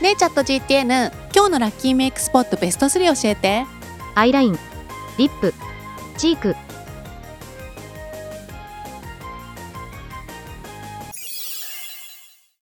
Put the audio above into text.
ねえチャット GTN 今日のラッキーメイクスポットベスト3教えて。アイラインリップチーク